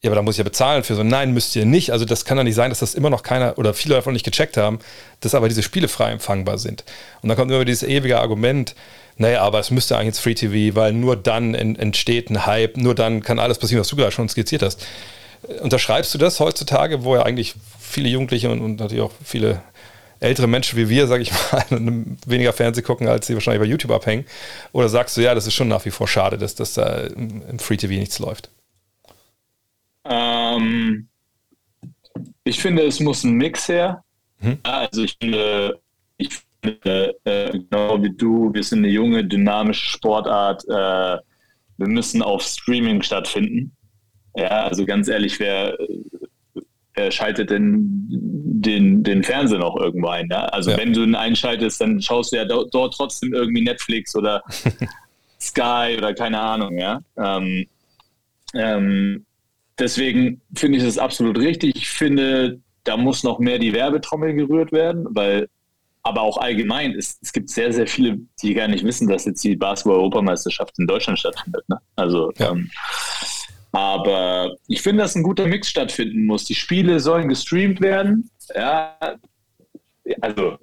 ja, aber da muss ich ja bezahlen für so. Nein, müsst ihr nicht. Also das kann doch nicht sein, dass das immer noch keiner oder viele davon nicht gecheckt haben, dass aber diese Spiele frei empfangbar sind. Und dann kommt immer dieses ewige Argument, naja, aber es müsste eigentlich ins Free TV, weil nur dann entsteht ein Hype, nur dann kann alles passieren, was du gerade schon skizziert hast. Unterschreibst du das heutzutage, wo ja eigentlich viele Jugendliche und, und natürlich auch viele ältere Menschen wie wir, sage ich [laughs] mal, weniger Fernsehen gucken, als sie wahrscheinlich bei YouTube abhängen? Oder sagst du, ja, das ist schon nach wie vor schade, dass, dass da im Free TV nichts läuft? Ähm, ich finde, es muss ein Mix her. Hm? Also ich finde, ich finde äh, genau wie du, wir sind eine junge, dynamische Sportart. Äh, wir müssen auf Streaming stattfinden. Ja, also ganz ehrlich, wer, wer schaltet denn den, den Fernseher noch irgendwo ein? Ja? Also ja. wenn du ihn einschaltest, dann schaust du ja dort, dort trotzdem irgendwie Netflix oder [laughs] Sky oder keine Ahnung, ja. Ähm, ähm, Deswegen finde ich es absolut richtig. Ich finde, da muss noch mehr die Werbetrommel gerührt werden, weil aber auch allgemein, es, es gibt sehr, sehr viele, die gar nicht wissen, dass jetzt die Basketball-Europameisterschaft in Deutschland stattfindet. Ne? Also, ja. ähm, aber ich finde, dass ein guter Mix stattfinden muss. Die Spiele sollen gestreamt werden. Ja, also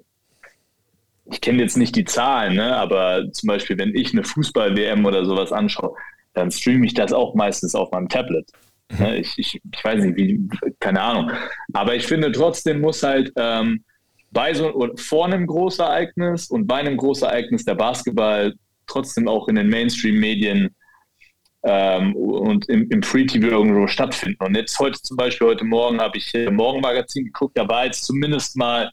ich kenne jetzt nicht die Zahlen, ne? aber zum Beispiel, wenn ich eine Fußball-WM oder sowas anschaue, dann streame ich das auch meistens auf meinem Tablet. Mhm. Ne, ich, ich, ich, weiß nicht, wie, keine Ahnung. Aber ich finde trotzdem muss halt ähm, bei so vor einem Großereignis und bei einem Großereignis der Basketball trotzdem auch in den Mainstream-Medien ähm, und im, im Free-TV irgendwo stattfinden. Und jetzt heute zum Beispiel, heute Morgen habe ich äh, Morgenmagazin geguckt, da war jetzt zumindest mal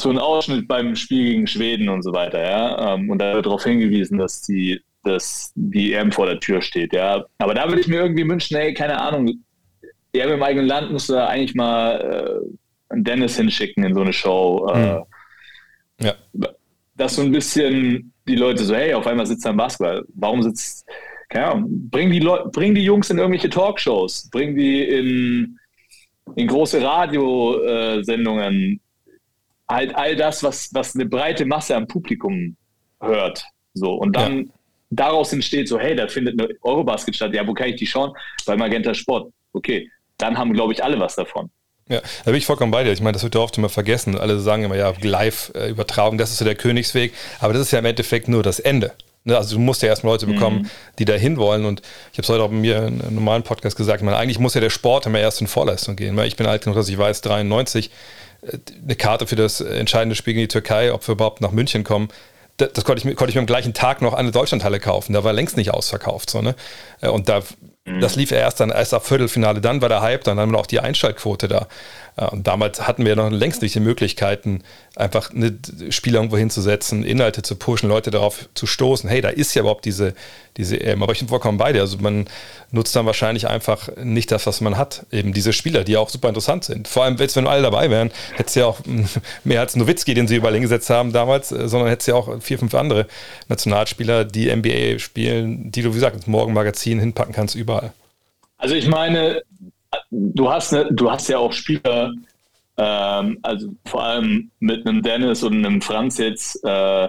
so ein Ausschnitt beim Spiel gegen Schweden und so weiter, ja. Ähm, und da wird darauf hingewiesen, dass die dass die EM vor der Tür steht, ja. Aber da würde ich mir irgendwie wünschen, hey, keine Ahnung, EM im eigenen Land muss da eigentlich mal äh, einen Dennis hinschicken in so eine Show. Äh, hm. ja. Dass so ein bisschen die Leute so, hey, auf einmal sitzt da ein Basketball. Warum sitzt, keine Ahnung, bring die, Leu bring die Jungs in irgendwelche Talkshows, bring die in, in große Radiosendungen. Halt all das, was, was eine breite Masse am Publikum hört. So, und dann ja daraus entsteht so, hey, da findet eine Eurobasket statt. Ja, wo kann ich die schauen? Bei Magenta Sport. Okay, dann haben, glaube ich, alle was davon. Ja, da bin ich vollkommen bei dir. Ich meine, das wird ja oft immer vergessen. Alle sagen immer, ja, Live-Übertragung, das ist so der Königsweg. Aber das ist ja im Endeffekt nur das Ende. Ne, also du musst ja erstmal Leute bekommen, mhm. die da hinwollen. Und ich habe es heute auch bei mir in einem normalen Podcast gesagt, meine, eigentlich muss ja der Sport immer erst in Vorleistung gehen. Weil ich bin alt genug, dass ich weiß, 93, äh, eine Karte für das entscheidende Spiel gegen die Türkei, ob wir überhaupt nach München kommen, das konnte ich, konnte ich mir am gleichen Tag noch eine Deutschlandhalle kaufen. Da war längst nicht ausverkauft. So, ne? Äh, und da, mhm. das lief erst dann erst ab Viertelfinale, dann war der Hype, dann haben wir auch die Einschaltquote da. Und damals hatten wir noch längst nicht die Möglichkeiten, einfach eine Spieler irgendwo hinzusetzen, Inhalte zu pushen, Leute darauf zu stoßen. Hey, da ist ja überhaupt diese, diese EM. Aber ich bin vollkommen bei dir. Also man nutzt dann wahrscheinlich einfach nicht das, was man hat. Eben diese Spieler, die auch super interessant sind. Vor allem, wenn alle dabei wären, hätte es ja auch [laughs] mehr als Nowitzki, den sie überall hingesetzt haben damals, äh, sondern hätte es ja auch vier, fünf andere Nationalspieler, die NBA spielen, die du, wie gesagt, ins Morgenmagazin hinpacken kannst, überall. Also ich meine, du hast, ne, du hast ja auch Spieler, ähm, also vor allem mit einem Dennis und einem Franz jetzt, äh,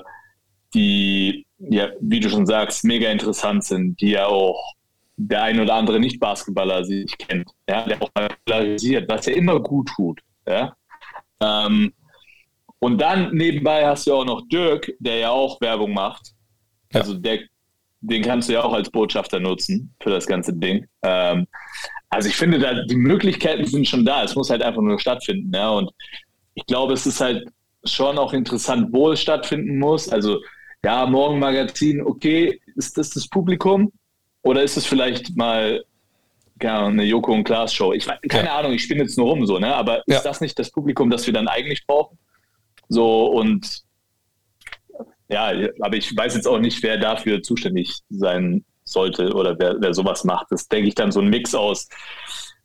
die, ja, wie du schon sagst, mega interessant sind, die ja auch der ein oder andere Nicht-Basketballer sich kennt, ja, der auch polarisiert, was ja immer gut tut. Ja. Ähm, und dann nebenbei hast du auch noch Dirk, der ja auch Werbung macht. Also der, den kannst du ja auch als Botschafter nutzen für das ganze Ding. Ähm, also ich finde, da, die Möglichkeiten sind schon da. Es muss halt einfach nur stattfinden. Ja? Und ich glaube, es ist halt schon auch interessant, wo es stattfinden muss. Also ja, Morgenmagazin, okay, ist das das Publikum? Oder ist es vielleicht mal ja, eine Joko und Klaas Show? Ich keine ja. Ahnung, ich spinne jetzt nur rum so, ne? Aber ist ja. das nicht das Publikum, das wir dann eigentlich brauchen? So und ja, aber ich weiß jetzt auch nicht, wer dafür zuständig sein sollte oder wer, wer sowas macht. Das denke ich dann so ein Mix aus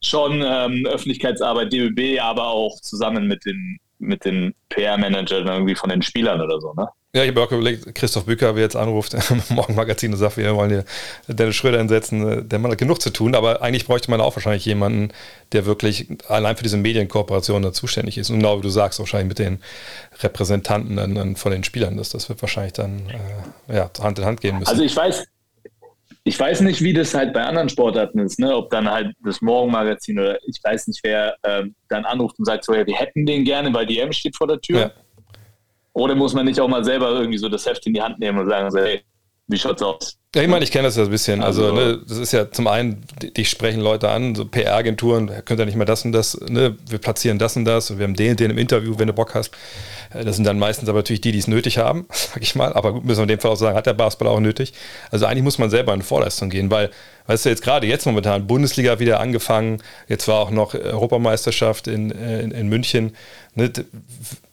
schon ähm, Öffentlichkeitsarbeit, DBB, aber auch zusammen mit den, mit den PR-Managern irgendwie von den Spielern oder so, ne? Ja, ich habe auch überlegt, Christoph Bücker, wer jetzt anruft, im [laughs] Morgenmagazin und sagt, wir wollen hier Dennis Schröder einsetzen, der Mann hat genug zu tun, aber eigentlich bräuchte man auch wahrscheinlich jemanden, der wirklich allein für diese Medienkooperation da zuständig ist. Und genau wie du sagst, wahrscheinlich mit den Repräsentanten dann, dann von den Spielern, das, das wird wahrscheinlich dann äh, ja, Hand in Hand gehen müssen. Also ich weiß, ich weiß nicht, wie das halt bei anderen Sportarten ist, ne? ob dann halt das Morgenmagazin oder ich weiß nicht, wer ähm, dann anruft und sagt, so, ja, wir hätten den gerne, weil die M steht vor der Tür. Ja. Oder muss man nicht auch mal selber irgendwie so das Heft in die Hand nehmen und sagen, so, hey, wie schaut's aus? Ja, ich meine, ich kenne das ja ein bisschen. Also, also ne, das ist ja zum einen, dich sprechen Leute an, so PR-Agenturen, könnt ihr nicht mehr das und das, ne, wir platzieren das und das und wir haben den und den im Interview, wenn du Bock hast. Äh, das sind dann meistens aber natürlich die, die es nötig haben, [laughs] sag ich mal. Aber gut, müssen wir in dem Fall auch sagen, hat der Basketball auch nötig. Also eigentlich muss man selber in Vorleistung gehen, weil, weißt du, jetzt gerade jetzt momentan, Bundesliga wieder angefangen, jetzt war auch noch Europameisterschaft in, äh, in, in München. Ne,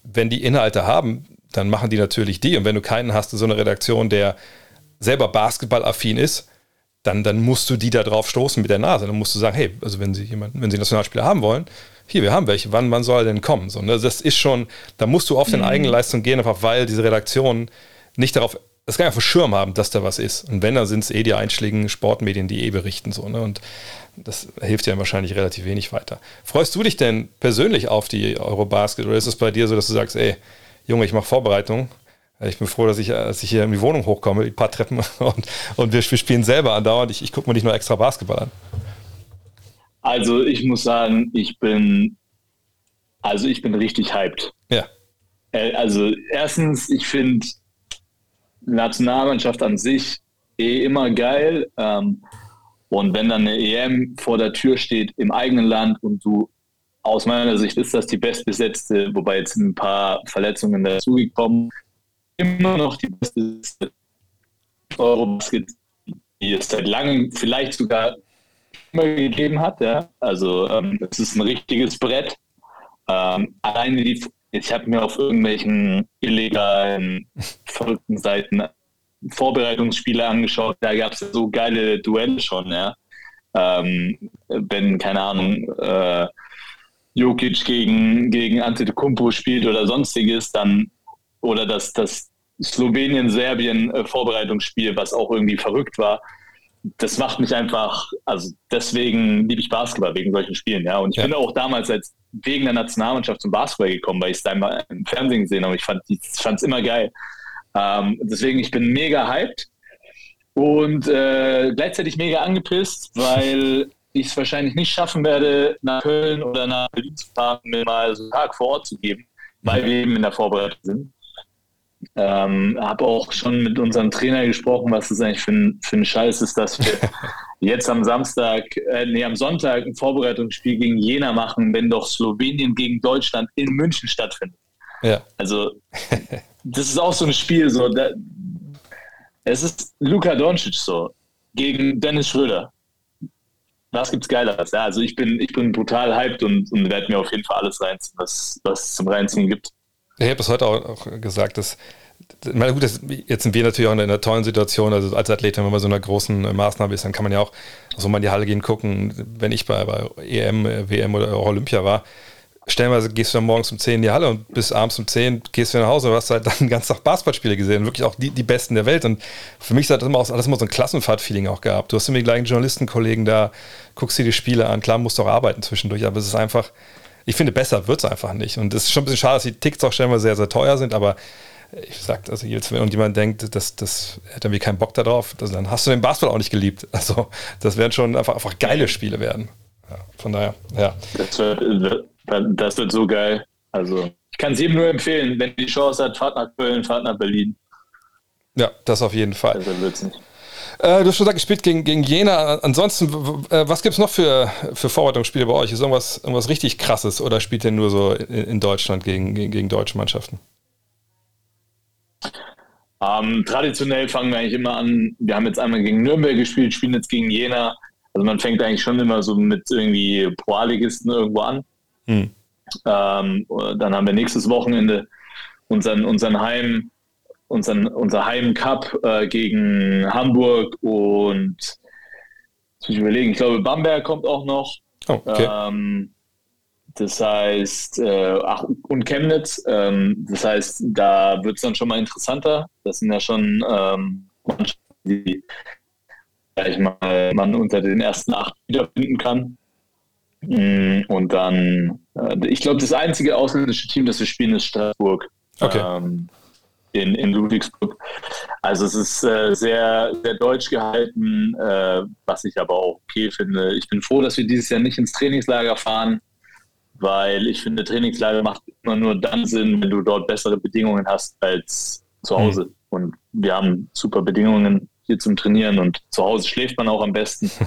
wenn die Inhalte haben, dann machen die natürlich die. Und wenn du keinen hast, so eine Redaktion, der selber basketballaffin ist, dann, dann musst du die da drauf stoßen mit der Nase. Dann musst du sagen, hey, also wenn sie jemanden, wenn sie Nationalspieler haben wollen, hier, wir haben welche, wann, wann soll er denn kommen? So, ne? Das ist schon, da musst du auf mhm. deine Eigenleistung gehen, einfach weil diese Redaktionen nicht darauf, das gar nicht auf Schirm haben, dass da was ist. Und wenn, dann sind es eh die einschlägigen Sportmedien, die eh berichten. So, ne? Und das hilft dir wahrscheinlich relativ wenig weiter. Freust du dich denn persönlich auf die Eurobasket oder ist es bei dir so, dass du sagst, ey, Junge, ich mache Vorbereitung. Ich bin froh, dass ich, dass ich hier in die Wohnung hochkomme, die paar Treppen [laughs] und, und wir, wir spielen selber andauernd. Ich, ich gucke mir nicht nur extra Basketball an. Also ich muss sagen, ich bin, also ich bin richtig hyped. Ja. Äh, also erstens, ich finde Nationalmannschaft an sich eh immer geil. Ähm, und wenn dann eine EM vor der Tür steht im eigenen Land und du aus meiner Sicht ist das die bestbesetzte, wobei jetzt ein paar Verletzungen dazugekommen, immer noch die beste Eurobasket, die es seit langem vielleicht sogar immer gegeben hat. Ja? Also ähm, es ist ein richtiges Brett. Ähm, alleine die, ich habe mir auf irgendwelchen illegalen, [laughs] verrückten Seiten Vorbereitungsspiele angeschaut, da gab es so geile Duelle schon, ja. Ähm, wenn, keine Ahnung, äh, Jokic gegen, gegen Antetokounmpo spielt oder sonstiges, dann oder das, das Slowenien-Serbien-Vorbereitungsspiel, was auch irgendwie verrückt war, das macht mich einfach, also deswegen liebe ich Basketball, wegen solchen Spielen, ja. Und ich ja. bin auch damals als wegen der Nationalmannschaft zum Basketball gekommen, weil ich es da immer im Fernsehen gesehen habe. Ich fand es immer geil. Ähm, deswegen, ich bin mega hyped und äh, gleichzeitig mega angepisst, weil [laughs] ich es wahrscheinlich nicht schaffen werde, nach Köln oder nach Berlin zu fahren, mir mal so einen Tag vor Ort zu geben, weil wir eben in der Vorbereitung sind. Ähm, habe auch schon mit unserem Trainer gesprochen, was das eigentlich für ein, für ein Scheiß ist, dass wir [laughs] jetzt am Samstag, äh, nee, am Sonntag ein Vorbereitungsspiel gegen Jena machen, wenn doch Slowenien gegen Deutschland in München stattfindet. Ja. Also, das ist auch so ein Spiel, so, da, es ist Luka Doncic so gegen Dennis Schröder was gibt's Geileres? Ja, also ich bin, ich bin brutal hyped und, und werde mir auf jeden Fall alles reinziehen, was, was es zum Reinziehen gibt. Ich habe das heute auch, gesagt, dass meine, gut, jetzt sind wir natürlich auch in einer tollen Situation. Also als Athlet, wenn man bei so einer großen Maßnahme ist, dann kann man ja auch so mal in die Halle gehen, gucken. Wenn ich bei, bei EM, WM oder Olympia war, stellenweise gehst du dann morgens um 10 in die Halle und bis abends um 10 gehst du nach Hause und hast halt dann [laughs] den ganzen Tag Basketballspiele gesehen. Wirklich auch die, die besten der Welt. Und für mich hat das immer, auch, das immer so ein Klassenfahrt-Feeling auch gehabt. Du hast immer die gleichen Journalistenkollegen da, guckst dir die Spiele an. Klar, musst du auch arbeiten zwischendurch, aber es ist einfach, ich finde, besser wird es einfach nicht. Und es ist schon ein bisschen schade, dass die Ticks auch stellenweise sehr, sehr teuer sind, aber ich sag, also jetzt, wenn irgendjemand denkt, das, das hätte irgendwie keinen Bock darauf, also dann hast du den Basketball auch nicht geliebt. [laughs] Also, das werden schon einfach, einfach geile Spiele werden. Ja, von daher, ja. Das wird, das wird so geil. Also, ich kann es jedem nur empfehlen, wenn die Chance hat, fahrt nach Köln, fahrt nach Berlin. Ja, das auf jeden Fall. Also wird's nicht. Äh, du hast schon gesagt, gespielt gegen, gegen Jena. Ansonsten, äh, was gibt es noch für, für Vorbereitungsspiele bei euch? Ist irgendwas, irgendwas richtig krasses oder spielt ihr nur so in, in Deutschland gegen, gegen, gegen, deutsche Mannschaften? Ähm, traditionell fangen wir eigentlich immer an. Wir haben jetzt einmal gegen Nürnberg gespielt, spielen jetzt gegen Jena. Also man fängt eigentlich schon immer so mit irgendwie Pro-A-Ligisten irgendwo an. Hm. Ähm, dann haben wir nächstes Wochenende unseren, unseren Heim, unseren, unser Heimcup äh, gegen Hamburg und jetzt muss ich überlegen, ich glaube Bamberg kommt auch noch. Oh, okay. ähm, das heißt, äh, ach, und Chemnitz, ähm, das heißt, da wird es dann schon mal interessanter. Das sind ja schon ähm, Mannschaften, die ich mal, man unter den ersten acht wiederfinden kann. Mm, Und dann, äh, ich glaube, das einzige ausländische Team, das wir spielen, ist Straßburg. Okay. Ähm, in, in Ludwigsburg. Also es ist äh, sehr, sehr deutsch gehalten, äh, was ich aber auch okay finde. Ich bin froh, dass wir dieses Jahr nicht ins Trainingslager fahren, weil ich finde, Trainingslager macht immer nur dann Sinn, wenn du dort bessere Bedingungen hast als zu Hause. Und wir haben super Bedingungen hier zum Trainieren und zu Hause schläft man auch am besten. [laughs]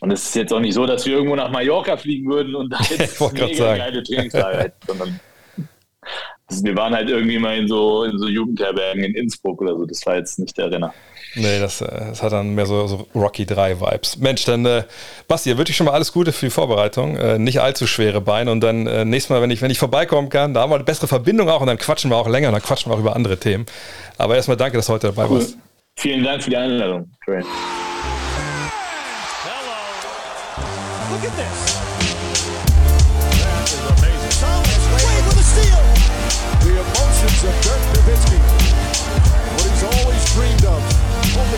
Und es ist jetzt auch nicht so, dass wir irgendwo nach Mallorca fliegen würden und da [laughs] jetzt mega sagen. geile Trainingslager hätten, sondern also wir waren halt irgendwie mal in so, in so Jugendherbergen in Innsbruck oder so. Das war jetzt nicht der Renner. Nee, das, äh, das hat dann mehr so, so Rocky 3 Vibes. Mensch, dann äh, Basti, wünsche ich schon mal alles Gute für die Vorbereitung. Äh, nicht allzu schwere Beine und dann äh, nächstes Mal, wenn ich, wenn ich vorbeikommen kann, da haben wir eine bessere Verbindung auch und dann quatschen wir auch länger und dann quatschen wir auch über andere Themen. Aber erstmal danke, dass du heute dabei warst. Vielen Dank für die Einladung, Trey. Look at this.